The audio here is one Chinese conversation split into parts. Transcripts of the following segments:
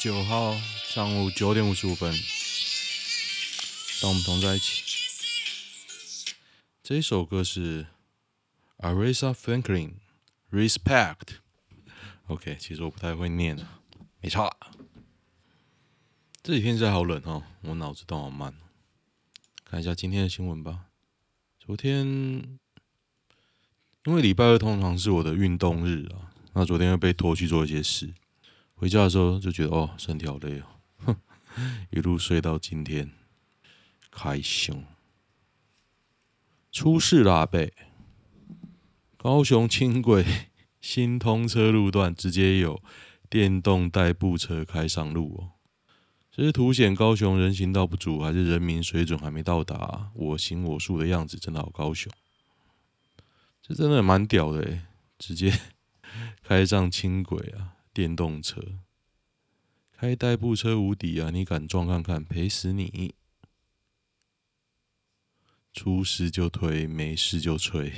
九号上午九点五十五分，当我们同在一起。这一首歌是 Aretha Franklin Respect。OK，其实我不太会念啊，没差。这几天实在好冷哦，我脑子动好慢。看一下今天的新闻吧。昨天因为礼拜二通常是我的运动日啊，那昨天又被拖去做一些事，回家的时候就觉得哦，身体好累哦，哼，一路睡到今天，开心。出事啦！被高雄轻轨 新通车路段直接有电动代步车开上路哦，这是凸显高雄人行道不足，还是人民水准还没到达我行我素的样子？真的好高雄，这真的蛮屌的诶，直接 开上轻轨啊，电动车开代步车无敌啊！你敢撞看看，赔死你！出事就推，没事就吹。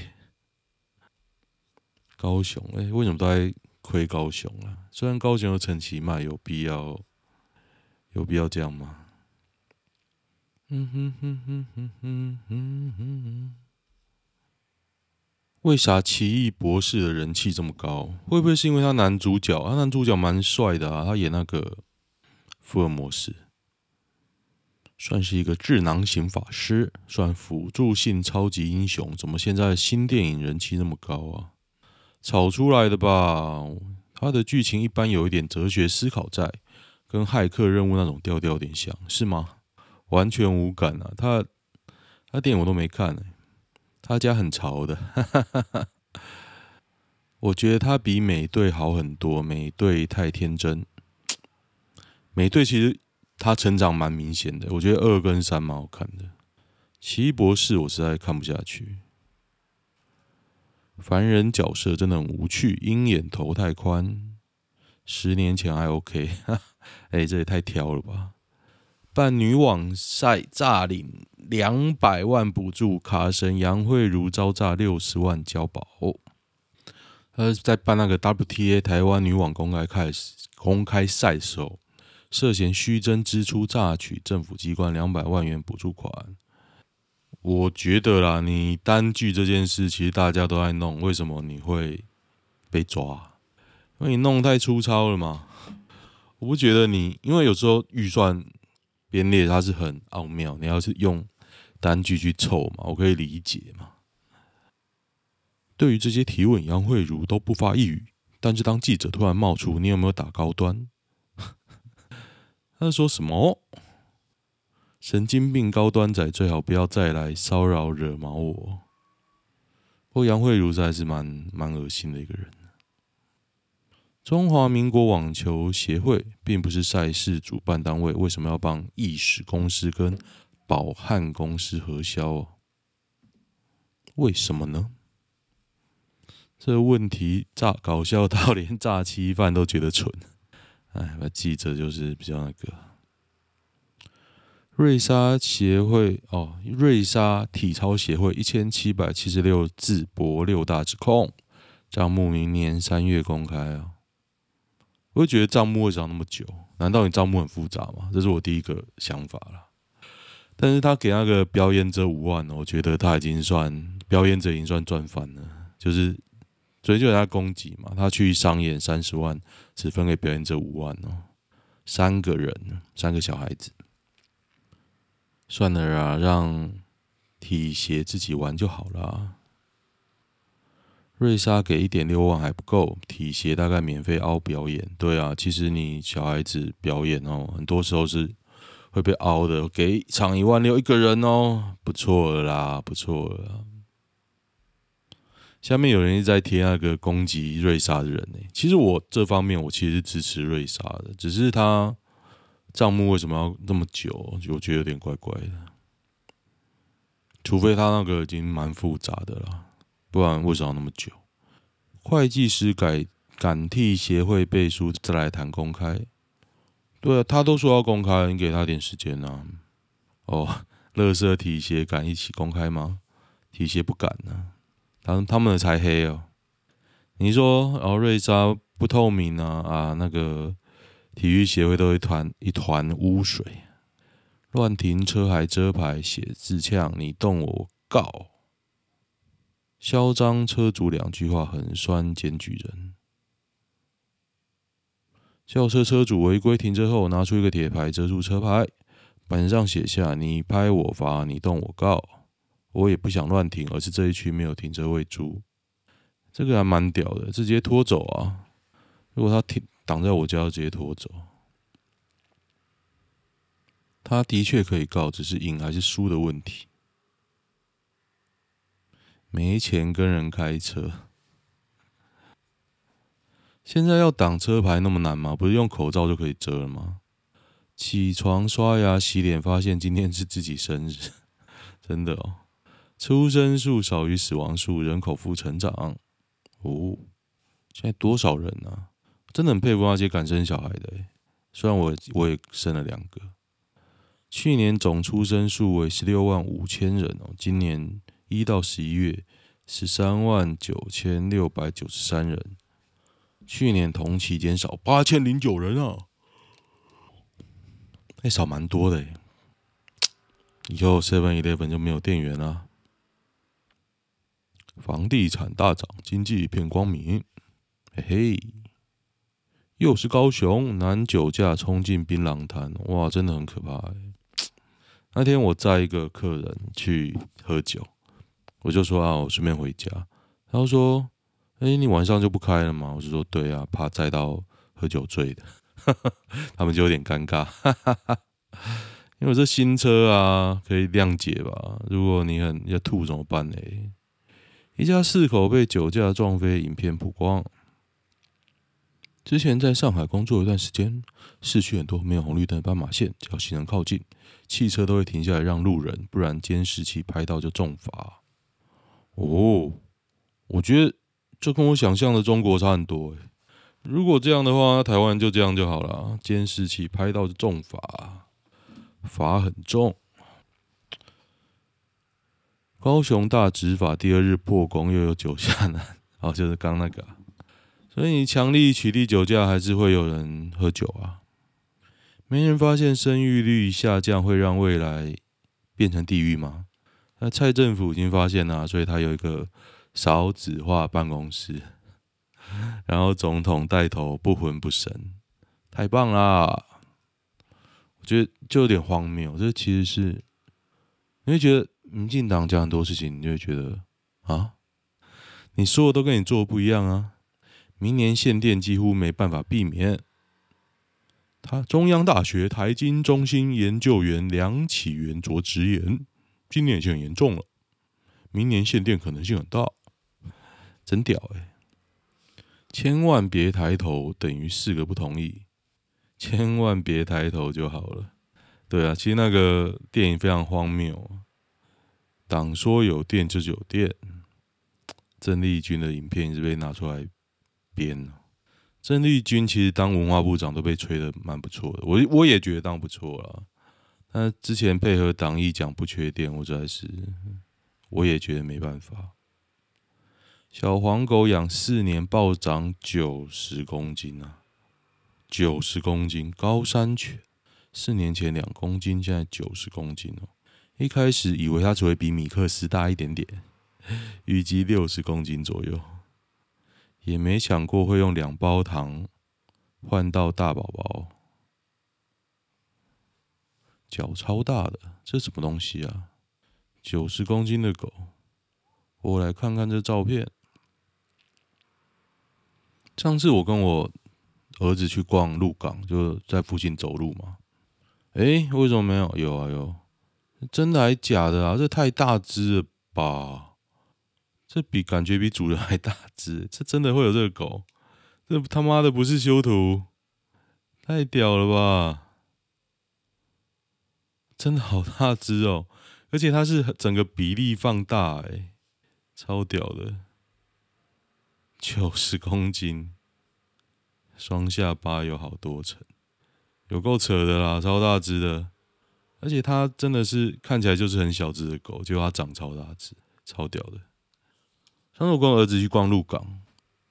高雄，哎、为什么都在亏高雄啊？虽然高雄有陈其迈，有必要，有必要这样吗？嗯哼哼哼哼哼哼哼。为啥奇异博士的人气这么高？会不会是因为他男主角？他男主角蛮帅的啊，他演那个福尔摩斯。算是一个智囊型法师，算辅助性超级英雄。怎么现在新电影人气那么高啊？炒出来的吧？他的剧情一般有一点哲学思考在，跟骇客任务那种调调有点像，是吗？完全无感啊！他他电影我都没看呢、他家很潮的，哈哈哈哈。我觉得他比美队好很多，美队太天真。美队其实。他成长蛮明显的，我觉得二跟三蛮好看的。奇异博士我实在看不下去，凡人角色真的很无趣，鹰眼头太宽。十年前还 OK，哎、欸，这也太挑了吧！办女网晒炸领两百万补助，卡神杨慧如遭诈六十万交保。他在办那个 WTA 台湾女网公开开公开赛时候。涉嫌虚增支出，诈取政府机关两百万元补助款。我觉得啦，你单据这件事，其实大家都在弄，为什么你会被抓？因为你弄太粗糙了嘛。我不觉得你，因为有时候预算编列它是很奥妙，你要是用单据去凑嘛，我可以理解嘛。对于这些提问，杨慧如都不发一语。但是当记者突然冒出，你有没有打高端？他说什么？神经病高端仔最好不要再来骚扰惹毛我。不过杨慧如还是蛮蛮恶心的一个人。中华民国网球协会并不是赛事主办单位，为什么要帮意史公司跟宝汉公司核销哦？为什么呢？这个问题炸搞笑到连诈欺犯都觉得蠢。哎，那记者就是比较那个。瑞莎协会哦，瑞莎体操协会一千七百七十六字博六大指控，账目明年三月公开啊。我会觉得账目为什么那么久？难道你账目很复杂吗？这是我第一个想法了。但是他给那个表演者五万，我觉得他已经算表演者已经算赚翻了，就是。所以就给他供给嘛，他去商演三十万，只分给表演者五万哦，三个人，三个小孩子，算了啦，让体协自己玩就好了。瑞莎给一点六万还不够，体协大概免费凹表演。对啊，其实你小孩子表演哦，很多时候是会被凹的，给一场一万六一个人哦，不错啦，不错了啦。下面有人一直在贴那个攻击瑞莎的人呢。其实我这方面我其实是支持瑞莎的，只是他账目为什么要那么久，我觉得有点怪怪的。除非他那个已经蛮复杂的了，不然为什么要那么久？会计师改敢替协会背书，再来谈公开。对啊，他都说要公开，你给他点时间呐、啊。哦，乐色体协敢一起公开吗？体协不敢呢、啊。他他们的才黑哦，你说哦，瑞莎不透明啊啊，那个体育协会都一团一团污水，乱停车还遮牌写字呛，你动我告，嚣张车主两句话很酸检举人，轿车车主违规停车后拿出一个铁牌遮住车牌，板上写下你拍我罚，你动我告，我也不想乱停，而是这一区没有停车位租。这个还蛮屌的，直接拖走啊！如果他停挡在我家，直接拖走。他的确可以告，只是赢还是输的问题。没钱跟人开车，现在要挡车牌那么难吗？不是用口罩就可以遮了吗？起床刷牙洗脸，发现今天是自己生日，真的哦！出生数少于死亡数，人口负成长。哦，现在多少人啊？真的很佩服那些敢生小孩的。虽然我我也生了两个。去年总出生数为十六万五千人哦，今年一到十一月十三万九千六百九十三人，去年同期减少八千零九人啊，还少蛮多的。以后 Seven Eleven 就没有店员了。房地产大涨，经济一片光明。嘿嘿，又是高雄男酒驾冲进槟榔摊，哇，真的很可怕欸。那天我载一个客人去喝酒，我就说啊，我顺便回家。他说，哎，你晚上就不开了吗？我就说，对啊，怕载到喝酒醉的。他们就有点尴尬，因为这新车啊，可以谅解吧？如果你很要吐怎么办呢？一家四口被酒驾撞飞，影片曝光。之前在上海工作一段时间，市区很多没有红绿灯斑马线，只要行人靠近，汽车都会停下来让路人，不然监视器拍到就重罚。哦，我觉得这跟我想象的中国差很多诶。如果这样的话，台湾就这样就好了，监视器拍到就重罚，罚很重。高雄大执法第二日破功，又有酒驾男，哦，就是刚那个，所以你强力取缔酒驾，还是会有人喝酒啊。没人发现生育率下降会让未来变成地狱吗？那蔡政府已经发现了，所以他有一个少子化办公室，然后总统带头不魂不神，太棒啦！我觉得就有点荒谬，这其实是你会觉得。民进党讲很多事情，你就会觉得啊，你说的都跟你做的不一样啊。明年限电几乎没办法避免。他中央大学台经中心研究员梁启源卓直言，今年已经很严重了，明年限电可能性很大，真屌哎、千万别抬头等于四个不同意，千万别抬头就好了。对啊，其实那个电影非常荒谬。党说有电就是有电，郑丽君的影片一直被拿出来编。郑丽君其实当文化部长都被吹得蛮不错的，我我也觉得当不错了。但之前配合党意讲不缺电，我实在是我也觉得没办法。小黄狗养四年暴涨九十公斤啊，九十公斤高山犬，四年前两公斤，现在九十公斤哦。一开始以为它只会比米克斯大一点点，预计六十公斤左右，也没想过会用两包糖换到大宝宝。脚超大的，这什么东西啊？九十公斤的狗，我来看看这照片。上次我跟我儿子去逛鹿港，就在附近走路嘛。诶，为什么没有？有啊，有。真的还假的啊？这太大只了吧？这比感觉比主人还大只，这真的会有这个狗？这他妈的不是修图？太屌了吧！真的好大只哦，而且它是整个比例放大，哎，超屌的，九十公斤，双下巴有好多层，有够扯的啦，超大只的。而且它真的是看起来就是很小只的狗，结果它长超大只，超屌的。上次我跟我儿子去逛鹿港，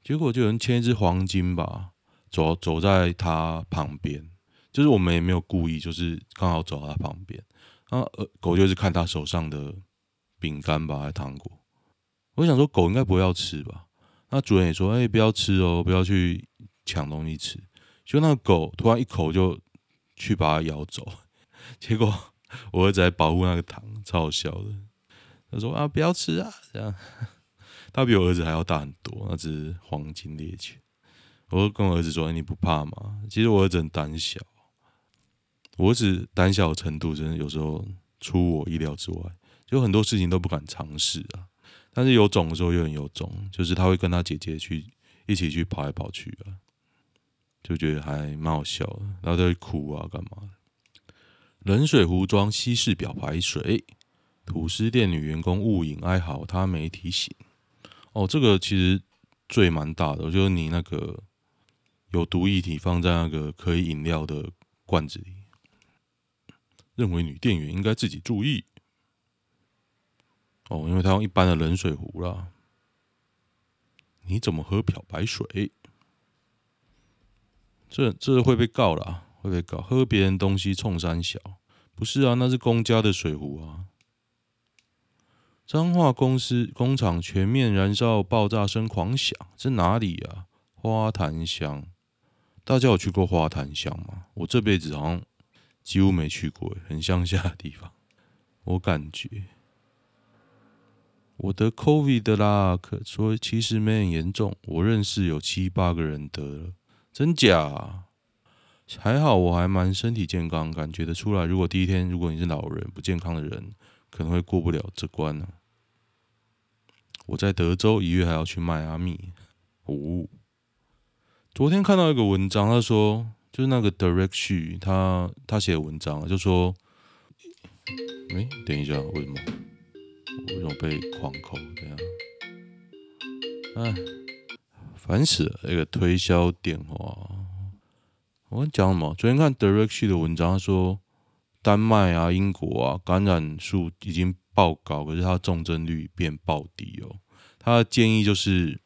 结果就有人牵一只黄金吧，走走在他旁边，就是我们也没有故意，就是刚好走到他旁边，然后呃狗就是看他手上的饼干吧，还是糖果。我想说狗应该不会要吃吧，那主人也说，哎，不要吃哦，不要去抢东西吃。就那个狗突然一口就去把它咬走，结果我儿子还保护那个糖，超好笑的。他说啊，不要吃啊，这样。他比我儿子还要大很多，那只黄金猎犬。我跟我儿子说：“你不怕吗？”其实我儿子很胆小，我儿子胆小的程度真的有时候出我意料之外，就很多事情都不敢尝试啊。但是有种的时候又很有种，就是他会跟他姐姐去一起去跑来跑去啊，就觉得还蛮好笑的。然后他会哭啊，干嘛？冷水壶装稀释表排水，吐司店女员工误饮哀嚎，他没提醒。哦，这个其实罪蛮大的，就是你那个有毒液体放在那个可以饮料的罐子里，认为女店员应该自己注意。哦，因为他用一般的冷水壶啦，你怎么喝漂白水？这这会被告啦，会被告，喝别人东西冲三小，不是啊，那是公家的水壶啊。彰化公司工厂全面燃烧，爆炸声狂响，这哪里啊？花坛乡，大家有去过花坛乡吗？我这辈子好像几乎没去过，很乡下的地方。我感觉我得 COVID 的啦，可说其实没很严重。我认识有七八个人得了，真假？还好我还蛮身体健康，感觉得出来。如果第一天如果你是老人不健康的人，可能会过不了这关呢、我在德州一月还要去迈阿密。哦，昨天看到一个文章，他说就是那个 Derek Xu 他他写的文章就说，哎，等一下，为什么？为什么被狂扣？这样，哎，烦死了！一个推销电话，我讲什么？昨天看 Derek Xu 的文章，他说丹麦啊、英国啊，感染数已经。爆高，可是它重症率变爆低哦。他的建议就是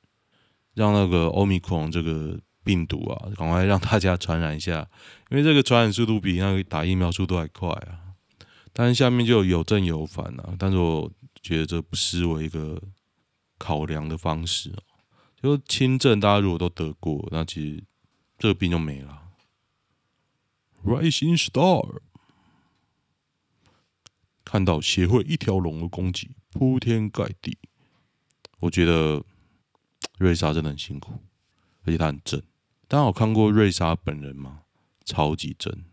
让那个欧米克戎这个病毒啊，赶快让大家传染一下，因为这个传染速度比那个打疫苗速度还快啊。但是下面就有正有反啊，但是我觉得这不失为一个考量的方式哦。就轻症，大家如果都得过，那其实这个病就没了。Rising Star。看到协会一条龙的攻击，铺天盖地。我觉得瑞莎真的很辛苦，而且她很正。大家有看过瑞莎本人吗？超级正。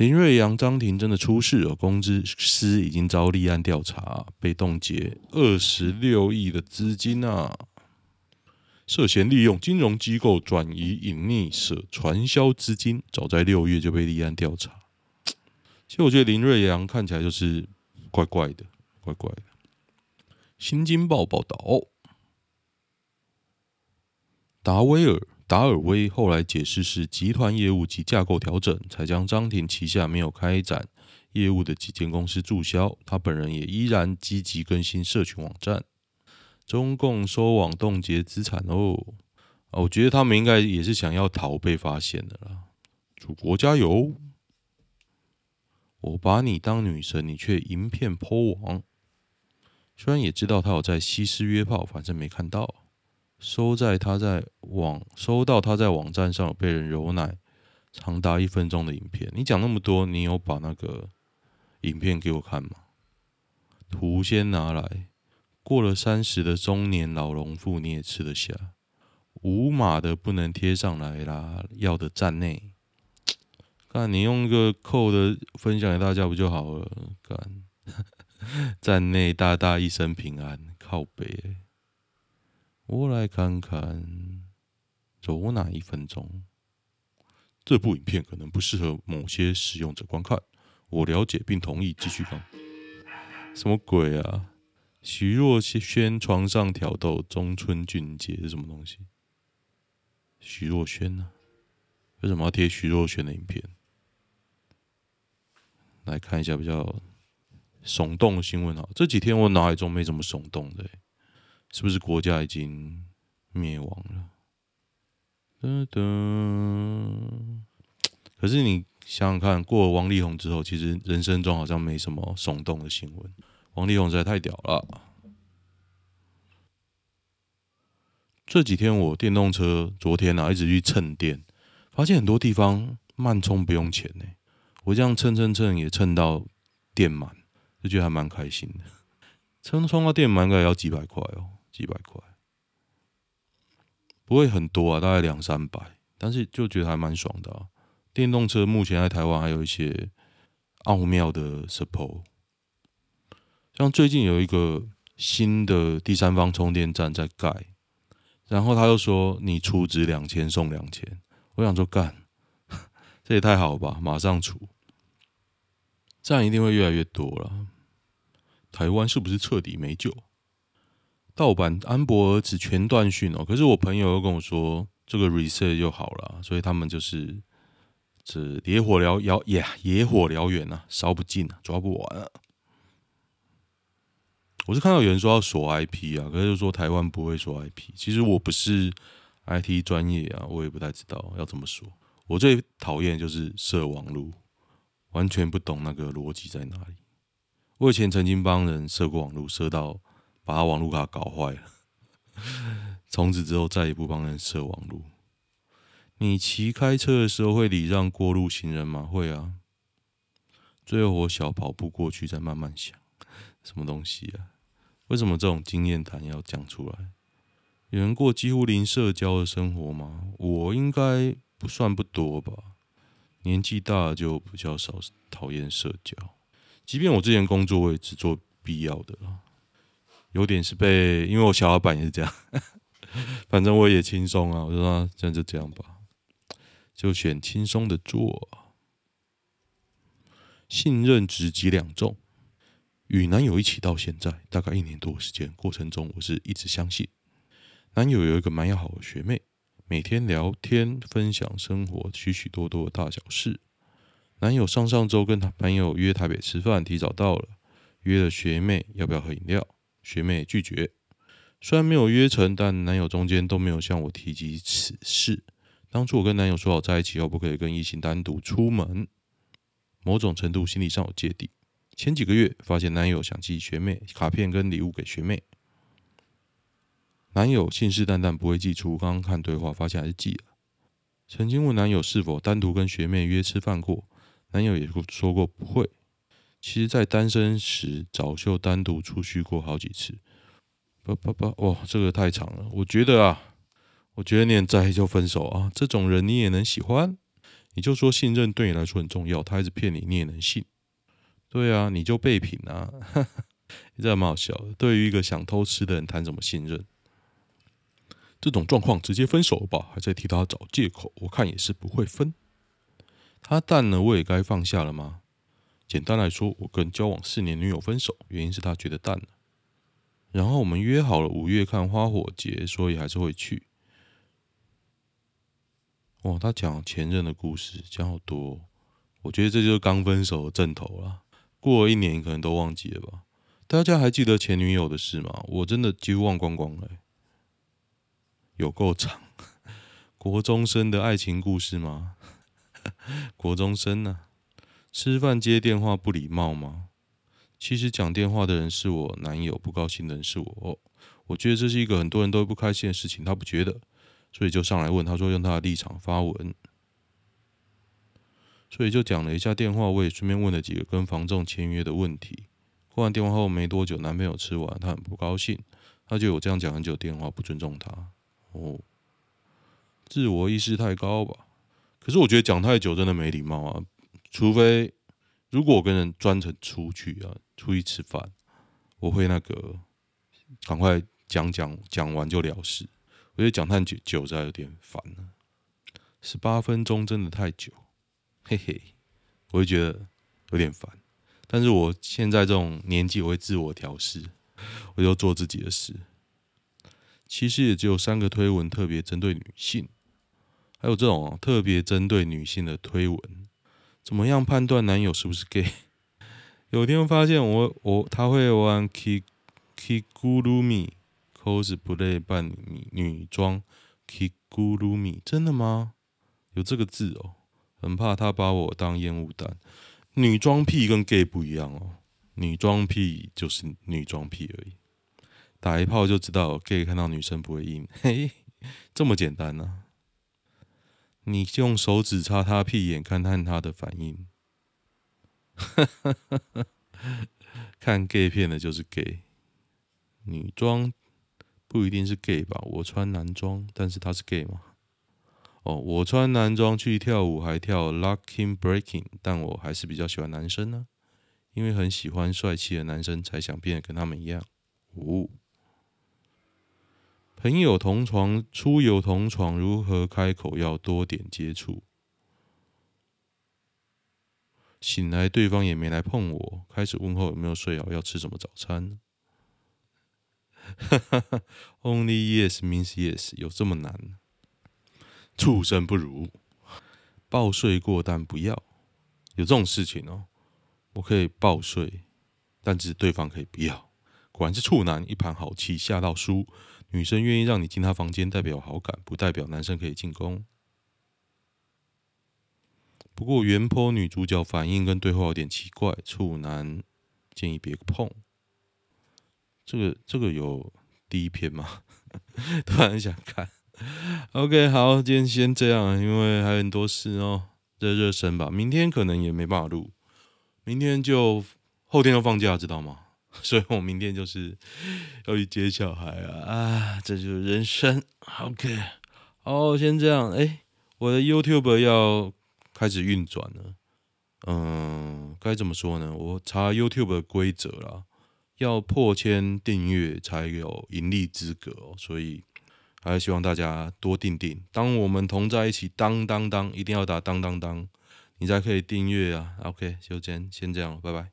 林瑞阳、张庭真的出事了，公司已经遭立案调查，被冻结二十六亿的资金啊！涉嫌利用金融机构转移隐匿者传销资金，早在六月就被立案调查。其实我觉得林瑞阳看起来就是怪怪的，怪怪的。新京报报道，达威尔达尔威后来解释是集团业务及架构调整，才将张庭旗下没有开展业务的几间公司注销。他本人也依然积极更新社群网站。中共收网冻结资产哦，我觉得他们应该也是想要逃被发现的啦。祖国加油！我把你当女神，你却银片 po 网。虽然也知道他有在西施约炮，反正没看到。收在他在网收到他在网站上被人揉奶长达一分钟的影片。你讲那么多，你有把那个影片给我看吗？图先拿来。过了三十的中年老农妇你也吃得下？无码的不能贴上来啦，要的站内。干，你用个扣的分享给大家不就好了？干，站内大大一生平安，靠北。我来看看，走哪一分钟？这部影片可能不适合某些使用者观看。我了解并同意继续放。什么鬼啊？徐若瑄床上挑逗中村俊杰是什么东西？徐若瑄呢？为什么要贴徐若瑄的影片？来看一下比较耸动的新闻啊！这几天我脑海中没怎么耸动的，是不是国家已经灭亡了。噔噔。可是你想想看，过了王力宏之后，其实人生中好像没什么耸动的新闻。王力宏实在太屌了。这几天我电动车，昨天啊一直去蹭电，发现很多地方慢充不用钱呢。我这样蹭蹭蹭也蹭到电满，就觉得还蛮开心的。蹭充到电满应该要几百块哦，几百块，不会很多啊，大概两三百，但是就觉得还蛮爽的。电动车目前在台湾还有一些奥妙的 support，像最近有一个新的第三方充电站在盖，然后他又说你出值两千送两千，我想说干，这也太好吧，马上出，这样一定会越来越多了。台湾是不是彻底没救？盗版安博尔只全断讯哦，可是我朋友又跟我说这个 reset 就好了，所以他们就是。这野火燎燎野野火燎原啊，烧不尽啊，抓不完啊！我是看到有人说要锁 IP 啊，可是就说台湾不会锁 IP。其实我不是 IT 专业啊，我也不太知道要怎么说。我最讨厌就是设网路，完全不懂那个逻辑在哪里。我以前曾经帮人设过网路，设到把网路卡搞坏了，从此之后再也不帮人设网路。你骑开车的时候会礼让过路行人吗？会啊。最后我小跑步过去，再慢慢想，什么东西啊？为什么这种经验谈要讲出来？有人过几乎零社交的生活吗？我应该不算不多吧。年纪大就比较少讨厌社交，即便我之前工作我也只做必要的。有点是被，因为我小老板也是这样，反正我也轻松啊。我说这样就这样吧。就选轻松的做，信任值几两重？与男友一起到现在大概一年多时间，过程中我是一直相信男友有一个蛮要好的学妹，每天聊天分享生活许许多多的大小事。男友上上周跟他朋友约台北吃饭，提早到了，约了学妹要不要喝饮料，学妹拒绝。虽然没有约成，但男友中间都没有向我提及此事。当初我跟男友说好在一起后不可以跟异性单独出门，某种程度心理上有芥蒂。前几个月发现男友想寄学妹卡片跟礼物给学妹，男友信誓旦旦不会寄出。刚刚看对话发现还是寄了。曾经问男友是否单独跟学妹约吃饭过，男友也说过不会。其实，在单身时早就单独出去过好几次。不不不，哇，这个太长了。我觉得啊。我觉得你很在意就分手啊！这种人你也能喜欢？你就说信任对你来说很重要，他一直骗你，你也能信？对啊，你就备品啊！你这还蛮好笑。对于一个想偷吃的人谈什么信任？这种状况直接分手吧，还在替他找借口？我看也是不会分。他淡了，我也该放下了吗？简单来说，我跟交往四年女友分手，原因是他觉得淡了。然后我们约好了五月看花火节，所以还是会去。哇，他讲前任的故事讲好多，我觉得这就是刚分手的阵头了。过了一年，可能都忘记了吧？大家还记得前女友的事吗？我真的几乎忘光光了，有够长，国中生的爱情故事吗？国中生呢，吃饭接电话不礼貌吗？其实讲电话的人是我男友，不高兴的人是我。我觉得这是一个很多人都不开心的事情，他不觉得。所以就上来问，他说用他的立场发文，所以就讲了一下电话，我也顺便问了几个跟房仲签约的问题。挂完电话后没多久，男朋友吃完，他很不高兴，他就有这样讲很久电话不尊重他，哦，自我意识太高吧？可是我觉得讲太久真的没礼貌啊，除非如果我跟人专程出去啊，出去吃饭，我会那个赶快讲讲讲完就了事。我觉得讲太久久，在有点烦了。十八分钟真的太久，嘿嘿，我会觉得有点烦。但是我现在这种年纪，我会自我调试，我就做自己的事。其实也只有三个推文特别针对女性，还有这种特别针对女性的推文。怎么样判断男友是不是 gay？有天发现我我他会玩 Ki Kigurumi。cosplay 扮女女装 kigurumi，真的吗？有这个字哦，很怕他把我当烟雾弹。女装癖跟 gay 不一样哦，女装癖就是女装癖而已，打一炮就知道 gay 看到女生不会硬，嘿，这么简单呢、你用手指插他屁眼，看看他的反应。看 gay 片的就是 gay，女装不一定是 gay 吧？我穿男装，但是他是 gay 吗？哦，我穿男装去跳舞，还跳 locking breaking，但我还是比较喜欢男生呢、因为很喜欢帅气的男生，才想变得跟他们一样。哦，朋友同床，出游同床，如何开口要多点接触？醒来，对方也没来碰我，开始问候有没有睡好，要吃什么早餐。Only yes means yes，有这么难？畜生不如，抱睡过但不要，有这种事情哦。我可以抱睡，但是对方可以不要。果然是处男，一盘好棋下到输。女生愿意让你进她房间，代表好感，不代表男生可以进攻。不过原坡女主角反应跟对话有点奇怪，处男建议别碰。这个这个有第一篇吗？突然想看。OK，好，今天先这样，因为还有很多事哦，热热身吧。明天可能也没办法录，明天就后天就放假，知道吗？所以我明天就是要去接小孩啊，啊，这就是人生。OK，好，先这样。哎，我的 YouTube 要开始运转了，嗯，该怎么说呢？我查 YouTube 的规则啦，要破千订阅才有盈利资格哦，所以。还是希望大家多订订，当我们同在一起，当当当，一定要打当当当，你才可以订阅啊。OK，就先先这样，拜拜。